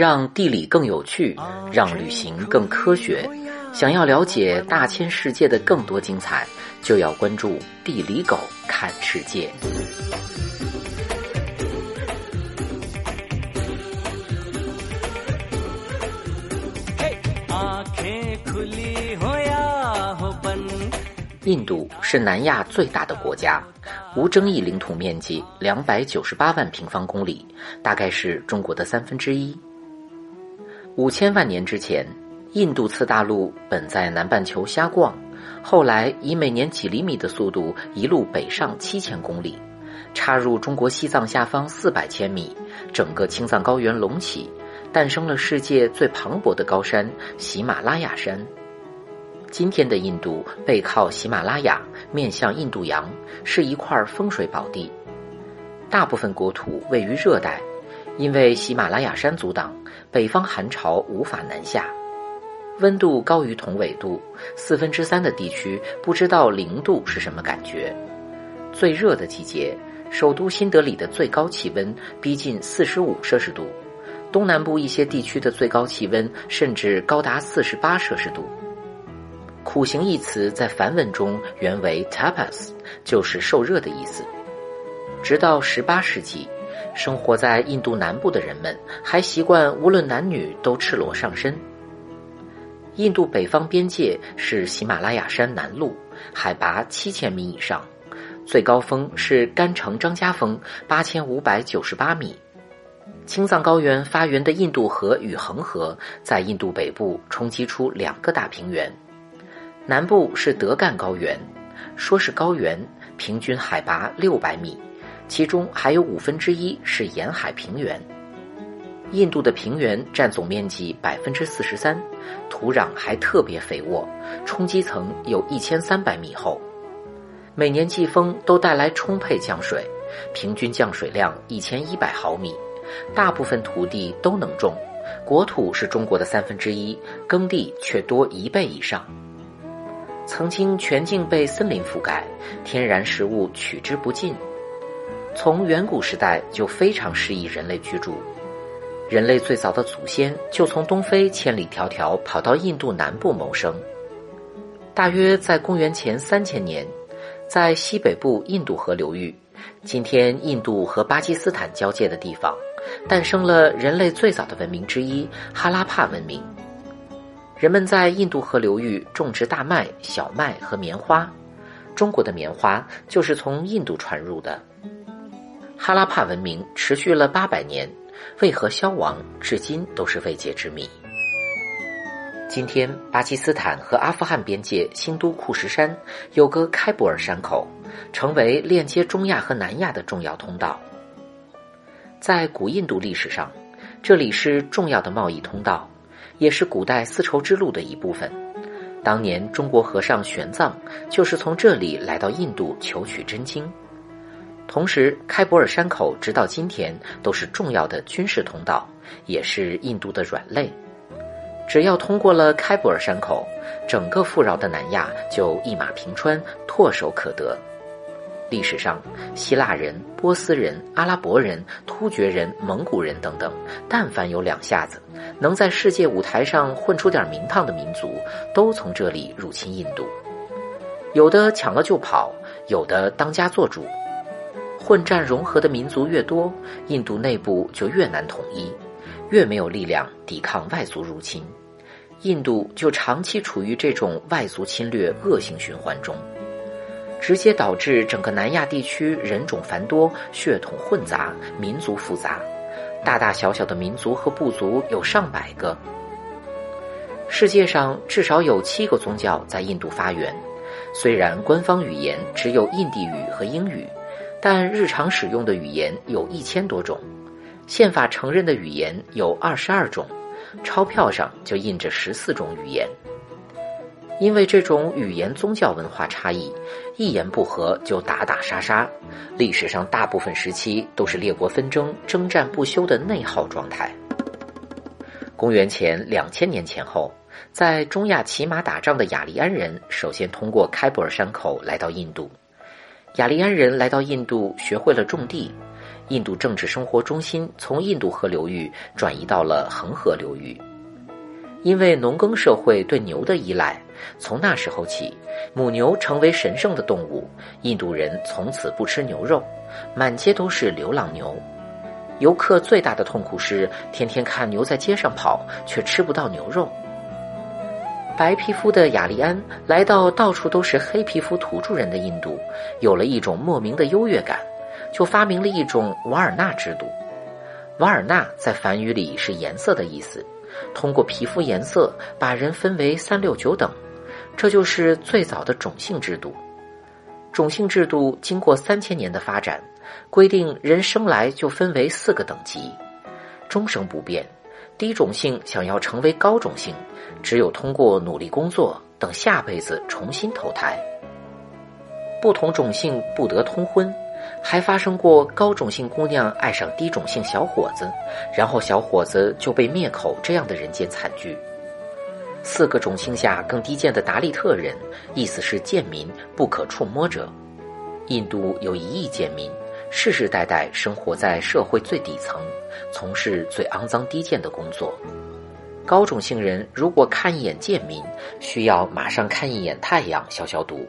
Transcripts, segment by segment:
让地理更有趣，让旅行更科学。想要了解大千世界的更多精彩，就要关注地理狗看世界。印度是南亚最大的国家，无争议领土面积两百九十八万平方公里，大概是中国的三分之一。五千万年之前，印度次大陆本在南半球瞎逛，后来以每年几厘米的速度一路北上七千公里，插入中国西藏下方四百千米，整个青藏高原隆起，诞生了世界最磅礴的高山喜马拉雅山。今天的印度背靠喜马拉雅，面向印度洋，是一块风水宝地。大部分国土位于热带，因为喜马拉雅山阻挡，北方寒潮无法南下。温度高于同纬度，四分之三的地区不知道零度是什么感觉。最热的季节，首都新德里的最高气温逼近四十五摄氏度，东南部一些地区的最高气温甚至高达四十八摄氏度。苦行一词在梵文中原为 tapas，就是受热的意思。直到十八世纪，生活在印度南部的人们还习惯无论男女都赤裸上身。印度北方边界是喜马拉雅山南麓，海拔七千米以上，最高峰是干城张家峰八千五百九十八米。青藏高原发源的印度河与恒河在印度北部冲击出两个大平原。南部是德干高原，说是高原，平均海拔六百米，其中还有五分之一是沿海平原。印度的平原占总面积百分之四十三，土壤还特别肥沃，冲积层有一千三百米厚。每年季风都带来充沛降水，平均降水量一千一百毫米，大部分土地都能种，国土是中国的三分之一，耕地却多一倍以上。曾经全境被森林覆盖，天然食物取之不尽。从远古时代就非常适宜人类居住。人类最早的祖先就从东非千里迢迢跑到印度南部谋生。大约在公元前三千年，在西北部印度河流域，今天印度和巴基斯坦交界的地方，诞生了人类最早的文明之一——哈拉帕文明。人们在印度河流域种植大麦、小麦和棉花，中国的棉花就是从印度传入的。哈拉帕文明持续了八百年，为何消亡，至今都是未解之谜。今天，巴基斯坦和阿富汗边界新都库什山有个开伯尔山口，成为链接中亚和南亚的重要通道。在古印度历史上，这里是重要的贸易通道。也是古代丝绸之路的一部分。当年中国和尚玄奘就是从这里来到印度求取真经。同时，开伯尔山口直到今天都是重要的军事通道，也是印度的软肋。只要通过了开伯尔山口，整个富饶的南亚就一马平川，唾手可得。历史上，希腊人、波斯人、阿拉伯人、突厥人、蒙古人等等，但凡有两下子，能在世界舞台上混出点名堂的民族，都从这里入侵印度。有的抢了就跑，有的当家做主。混战融合的民族越多，印度内部就越难统一，越没有力量抵抗外族入侵，印度就长期处于这种外族侵略恶性循环中。直接导致整个南亚地区人种繁多、血统混杂、民族复杂，大大小小的民族和部族有上百个。世界上至少有七个宗教在印度发源，虽然官方语言只有印地语和英语，但日常使用的语言有一千多种，宪法承认的语言有二十二种，钞票上就印着十四种语言。因为这种语言、宗教、文化差异，一言不合就打打杀杀，历史上大部分时期都是列国纷争、征战不休的内耗状态。公元前两千年前后，在中亚骑马打仗的雅利安人首先通过开伯尔山口来到印度。雅利安人来到印度，学会了种地，印度政治生活中心从印度河流域转移到了恒河流域。因为农耕社会对牛的依赖，从那时候起，母牛成为神圣的动物。印度人从此不吃牛肉，满街都是流浪牛。游客最大的痛苦是天天看牛在街上跑，却吃不到牛肉。白皮肤的雅利安来到到处都是黑皮肤土著人的印度，有了一种莫名的优越感，就发明了一种瓦尔纳制度。瓦尔纳在梵语里是颜色的意思。通过皮肤颜色把人分为三六九等，这就是最早的种姓制度。种姓制度经过三千年的发展，规定人生来就分为四个等级，终生不变。低种姓想要成为高种姓，只有通过努力工作，等下辈子重新投胎。不同种姓不得通婚。还发生过高种姓姑娘爱上低种姓小伙子，然后小伙子就被灭口这样的人间惨剧。四个种姓下更低贱的达利特人，意思是贱民、不可触摸者。印度有一亿贱民，世世代代生活在社会最底层，从事最肮脏低贱的工作。高种姓人如果看一眼贱民，需要马上看一眼太阳消消毒。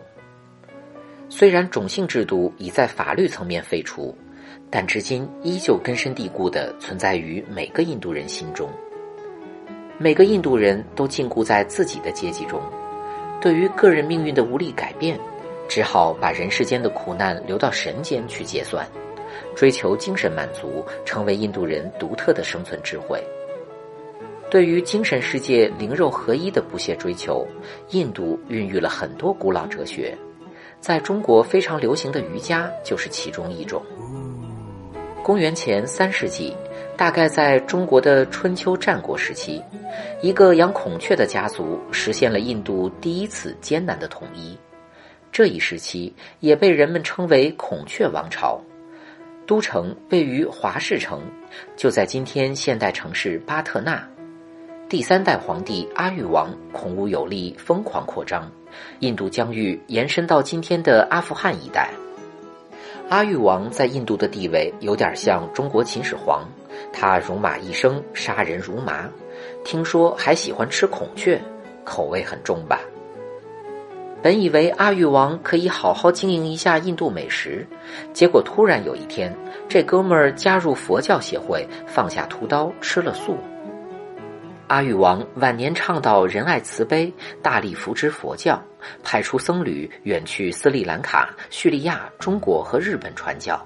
虽然种姓制度已在法律层面废除，但至今依旧根深蒂固地存在于每个印度人心中。每个印度人都禁锢在自己的阶级中，对于个人命运的无力改变，只好把人世间的苦难留到神间去结算，追求精神满足，成为印度人独特的生存智慧。对于精神世界灵肉合一的不懈追求，印度孕育了很多古老哲学。在中国非常流行的瑜伽就是其中一种。公元前三世纪，大概在中国的春秋战国时期，一个养孔雀的家族实现了印度第一次艰难的统一。这一时期也被人们称为孔雀王朝。都城位于华氏城，就在今天现代城市巴特纳。第三代皇帝阿育王孔武有力，疯狂扩张，印度疆域延伸到今天的阿富汗一带。阿育王在印度的地位有点像中国秦始皇，他戎马一生，杀人如麻，听说还喜欢吃孔雀，口味很重吧？本以为阿育王可以好好经营一下印度美食，结果突然有一天，这哥们儿加入佛教协会，放下屠刀，吃了素。阿育王晚年倡导仁爱慈悲，大力扶植佛教，派出僧侣远去斯里兰卡、叙利亚、中国和日本传教。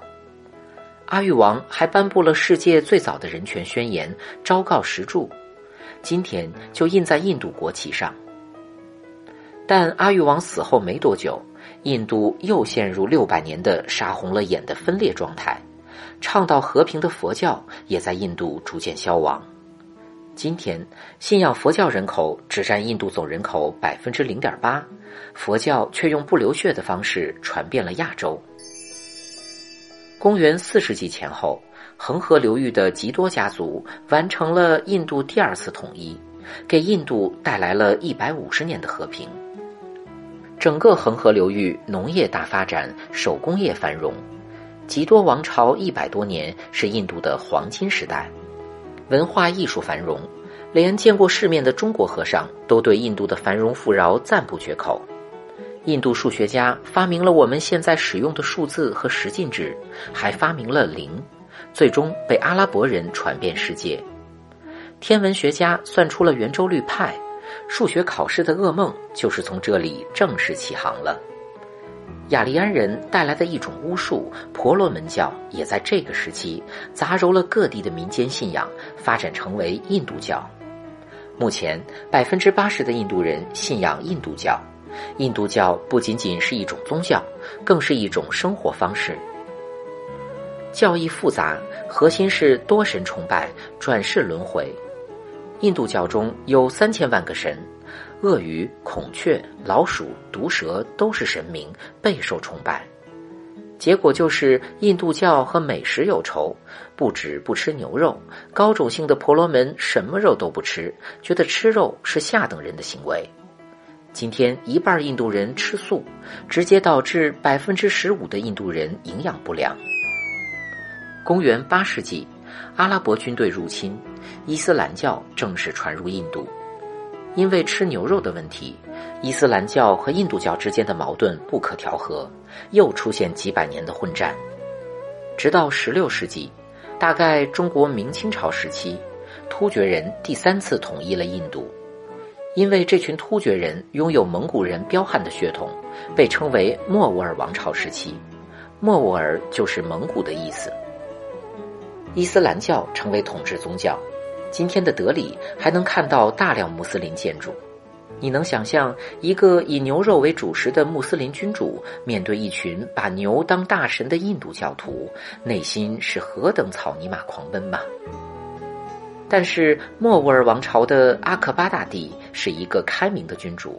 阿育王还颁布了世界最早的人权宣言，昭告石柱，今天就印在印度国旗上。但阿育王死后没多久，印度又陷入六百年的杀红了眼的分裂状态，倡导和平的佛教也在印度逐渐消亡。今天，信仰佛教人口只占印度总人口百分之零点八，佛教却用不流血的方式传遍了亚洲。公元四世纪前后，恒河流域的吉多家族完成了印度第二次统一，给印度带来了一百五十年的和平。整个恒河流域农业大发展，手工业繁荣，吉多王朝一百多年是印度的黄金时代。文化艺术繁荣，连见过世面的中国和尚都对印度的繁荣富饶赞不绝口。印度数学家发明了我们现在使用的数字和十进制，还发明了零，最终被阿拉伯人传遍世界。天文学家算出了圆周率派，数学考试的噩梦就是从这里正式起航了。雅利安人带来的一种巫术——婆罗门教，也在这个时期杂糅了各地的民间信仰，发展成为印度教。目前，百分之八十的印度人信仰印度教。印度教不仅仅是一种宗教，更是一种生活方式。教义复杂，核心是多神崇拜、转世轮回。印度教中有三千万个神。鳄鱼、孔雀、老鼠、毒蛇都是神明，备受崇拜。结果就是印度教和美食有仇，不止不吃牛肉，高种姓的婆罗门什么肉都不吃，觉得吃肉是下等人的行为。今天一半印度人吃素，直接导致百分之十五的印度人营养不良。公元八世纪，阿拉伯军队入侵，伊斯兰教正式传入印度。因为吃牛肉的问题，伊斯兰教和印度教之间的矛盾不可调和，又出现几百年的混战。直到十六世纪，大概中国明清朝时期，突厥人第三次统一了印度。因为这群突厥人拥有蒙古人彪悍的血统，被称为莫卧儿王朝时期。莫卧儿就是蒙古的意思。伊斯兰教成为统治宗教。今天的德里还能看到大量穆斯林建筑。你能想象一个以牛肉为主食的穆斯林君主，面对一群把牛当大神的印度教徒，内心是何等草泥马狂奔吗？但是莫卧儿王朝的阿克巴大帝是一个开明的君主，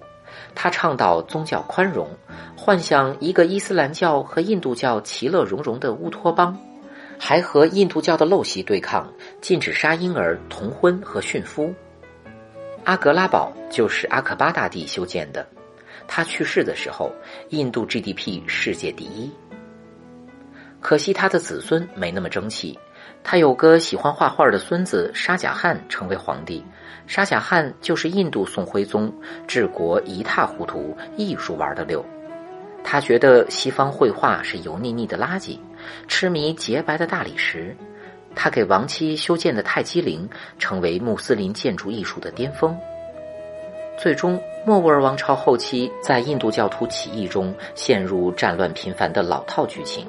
他倡导宗教宽容，幻想一个伊斯兰教和印度教其乐融融的乌托邦，还和印度教的陋习对抗，禁止杀婴儿、童婚和驯夫。阿格拉堡就是阿克巴大帝修建的，他去世的时候，印度 GDP 世界第一。可惜他的子孙没那么争气。他有个喜欢画画的孙子沙贾汗成为皇帝，沙贾汗就是印度宋徽宗，治国一塌糊涂，艺术玩的溜。他觉得西方绘画是油腻腻的垃圾，痴迷洁白的大理石。他给亡妻修建的泰姬陵成为穆斯林建筑艺术的巅峰。最终，莫卧儿王朝后期在印度教徒起义中陷入战乱频繁的老套剧情。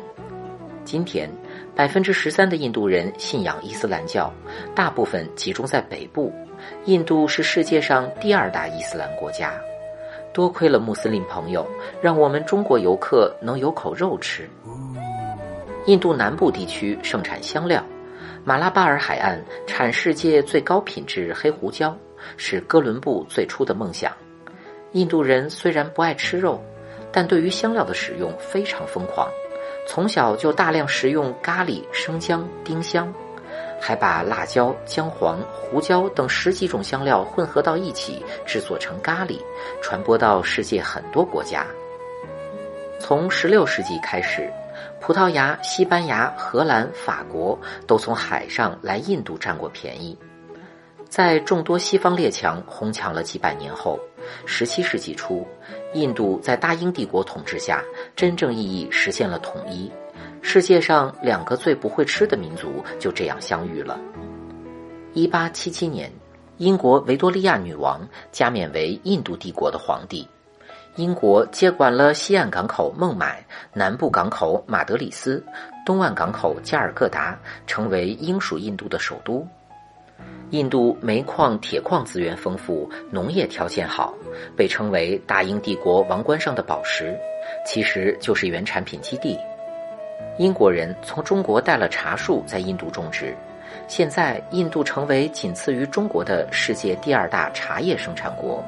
今天。百分之十三的印度人信仰伊斯兰教，大部分集中在北部。印度是世界上第二大伊斯兰国家，多亏了穆斯林朋友，让我们中国游客能有口肉吃。印度南部地区盛产香料，马拉巴尔海岸产世界最高品质黑胡椒，是哥伦布最初的梦想。印度人虽然不爱吃肉，但对于香料的使用非常疯狂。从小就大量食用咖喱、生姜、丁香，还把辣椒、姜黄、胡椒等十几种香料混合到一起制作成咖喱，传播到世界很多国家。从16世纪开始，葡萄牙、西班牙、荷兰、法国都从海上来印度占过便宜。在众多西方列强哄抢了几百年后，17世纪初。印度在大英帝国统治下，真正意义实现了统一。世界上两个最不会吃的民族就这样相遇了。一八七七年，英国维多利亚女王加冕为印度帝国的皇帝，英国接管了西岸港口孟买、南部港口马德里斯、东岸港口加尔各答，成为英属印度的首都。印度煤矿、铁矿资源丰富，农业条件好，被称为大英帝国王冠上的宝石，其实就是原产品基地。英国人从中国带了茶树在印度种植，现在印度成为仅次于中国的世界第二大茶叶生产国。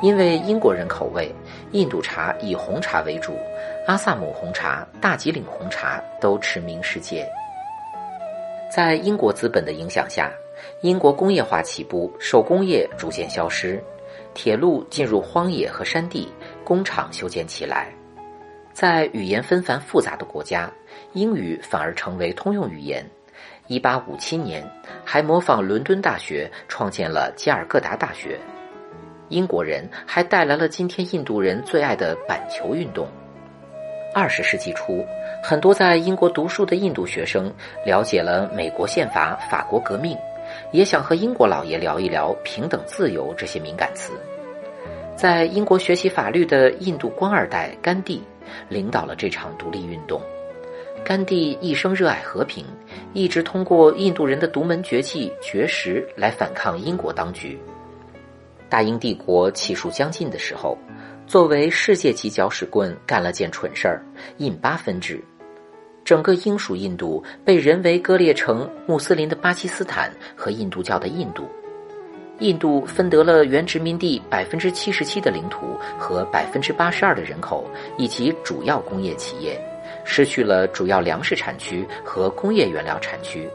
因为英国人口味，印度茶以红茶为主，阿萨姆红茶、大吉岭红茶都驰名世界。在英国资本的影响下。英国工业化起步，手工业逐渐消失，铁路进入荒野和山地，工厂修建起来。在语言纷繁复杂的国家，英语反而成为通用语言。一八五七年，还模仿伦敦大学创建了加尔各答大学。英国人还带来了今天印度人最爱的板球运动。二十世纪初，很多在英国读书的印度学生了解了美国宪法、法国革命。也想和英国老爷聊一聊平等、自由这些敏感词。在英国学习法律的印度官二代甘地领导了这场独立运动。甘地一生热爱和平，一直通过印度人的独门绝技绝食来反抗英国当局。大英帝国气数将尽的时候，作为世界级搅屎棍，干了件蠢事儿——印巴分治。整个英属印度被人为割裂成穆斯林的巴基斯坦和印度教的印度，印度分得了原殖民地百分之七十七的领土和百分之八十二的人口以及主要工业企业，失去了主要粮食产区和工业原料产区。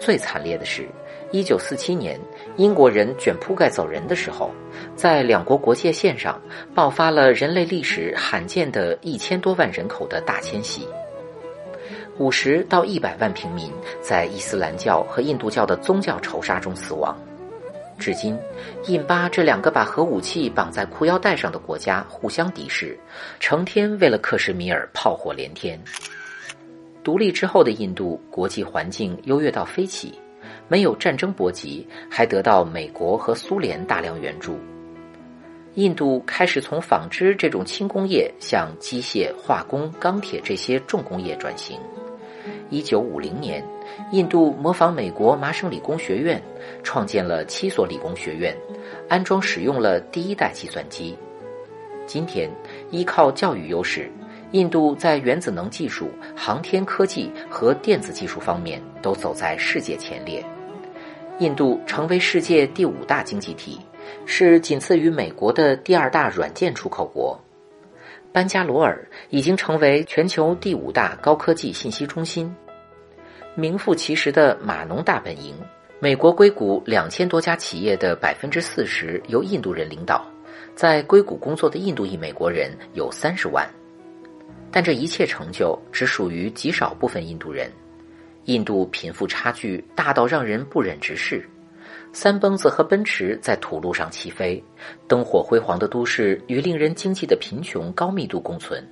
最惨烈的是，一九四七年英国人卷铺盖走人的时候，在两国国界线上爆发了人类历史罕见的一千多万人口的大迁徙。五十到一百万平民在伊斯兰教和印度教的宗教仇杀中死亡。至今，印巴这两个把核武器绑在裤腰带上的国家互相敌视，成天为了克什米尔炮火连天。独立之后的印度，国际环境优越到飞起，没有战争波及，还得到美国和苏联大量援助。印度开始从纺织这种轻工业向机械、化工、钢铁这些重工业转型。一九五零年，印度模仿美国麻省理工学院，创建了七所理工学院，安装使用了第一代计算机。今天，依靠教育优势，印度在原子能技术、航天科技和电子技术方面都走在世界前列。印度成为世界第五大经济体。是仅次于美国的第二大软件出口国，班加罗尔已经成为全球第五大高科技信息中心，名副其实的码农大本营。美国硅谷两千多家企业的百分之四十由印度人领导，在硅谷工作的印度裔美国人有三十万，但这一切成就只属于极少部分印度人。印度贫富差距大到让人不忍直视。三蹦子和奔驰在土路上起飞，灯火辉煌的都市与令人惊悸的贫穷高密度共存，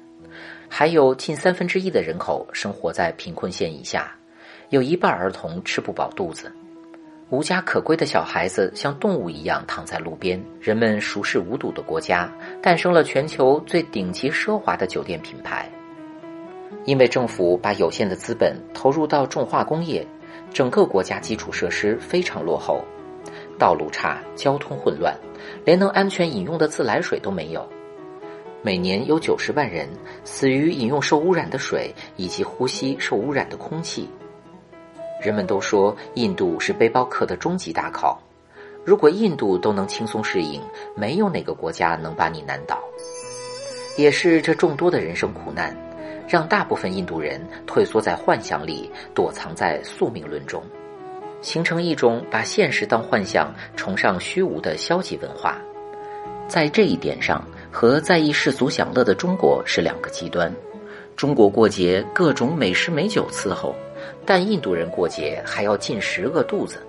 还有近三分之一的人口生活在贫困线以下，有一半儿童吃不饱肚子，无家可归的小孩子像动物一样躺在路边。人们熟视无睹的国家，诞生了全球最顶级奢华的酒店品牌。因为政府把有限的资本投入到重化工业，整个国家基础设施非常落后。道路差，交通混乱，连能安全饮用的自来水都没有。每年有九十万人死于饮用受污染的水以及呼吸受污染的空气。人们都说印度是背包客的终极大考，如果印度都能轻松适应，没有哪个国家能把你难倒。也是这众多的人生苦难，让大部分印度人退缩在幻想里，躲藏在宿命论中。形成一种把现实当幻想、崇尚虚无的消极文化，在这一点上，和在意世俗享乐的中国是两个极端。中国过节各种美食美酒伺候，但印度人过节还要进食饿肚子。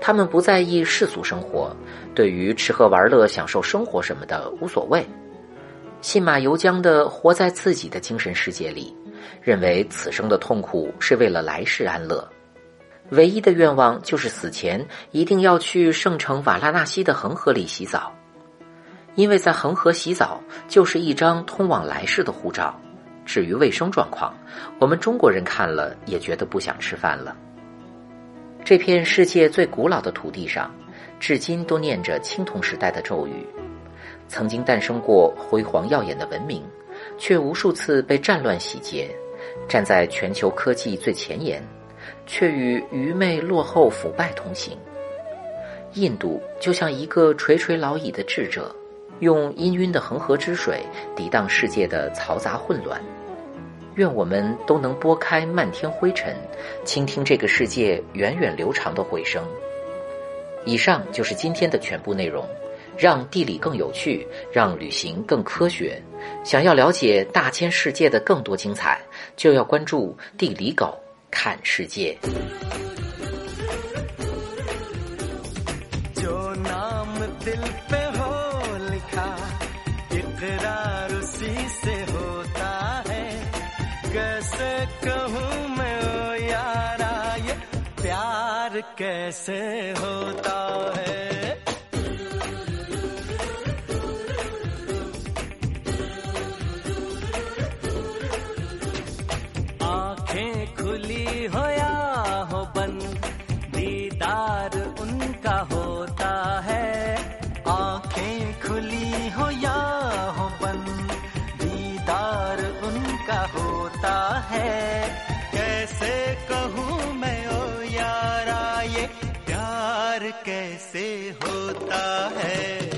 他们不在意世俗生活，对于吃喝玩乐、享受生活什么的无所谓，信马由缰的活在自己的精神世界里，认为此生的痛苦是为了来世安乐。唯一的愿望就是死前一定要去圣城瓦拉纳西的恒河里洗澡，因为在恒河洗澡就是一张通往来世的护照。至于卫生状况，我们中国人看了也觉得不想吃饭了。这片世界最古老的土地上，至今都念着青铜时代的咒语。曾经诞生过辉煌耀眼的文明，却无数次被战乱洗劫。站在全球科技最前沿。却与愚昧、落后、腐败同行。印度就像一个垂垂老矣的智者，用氤氲的恒河之水抵挡世界的嘈杂混乱。愿我们都能拨开漫天灰尘，倾听这个世界源远流长的回声。以上就是今天的全部内容。让地理更有趣，让旅行更科学。想要了解大千世界的更多精彩，就要关注地理狗。看世界。जो नाम दिल पे हो लिखा इकरार उसी से होता है कैसे कहूँ मैं ओ यारा ये प्यार कैसे होता है है कैसे होता है?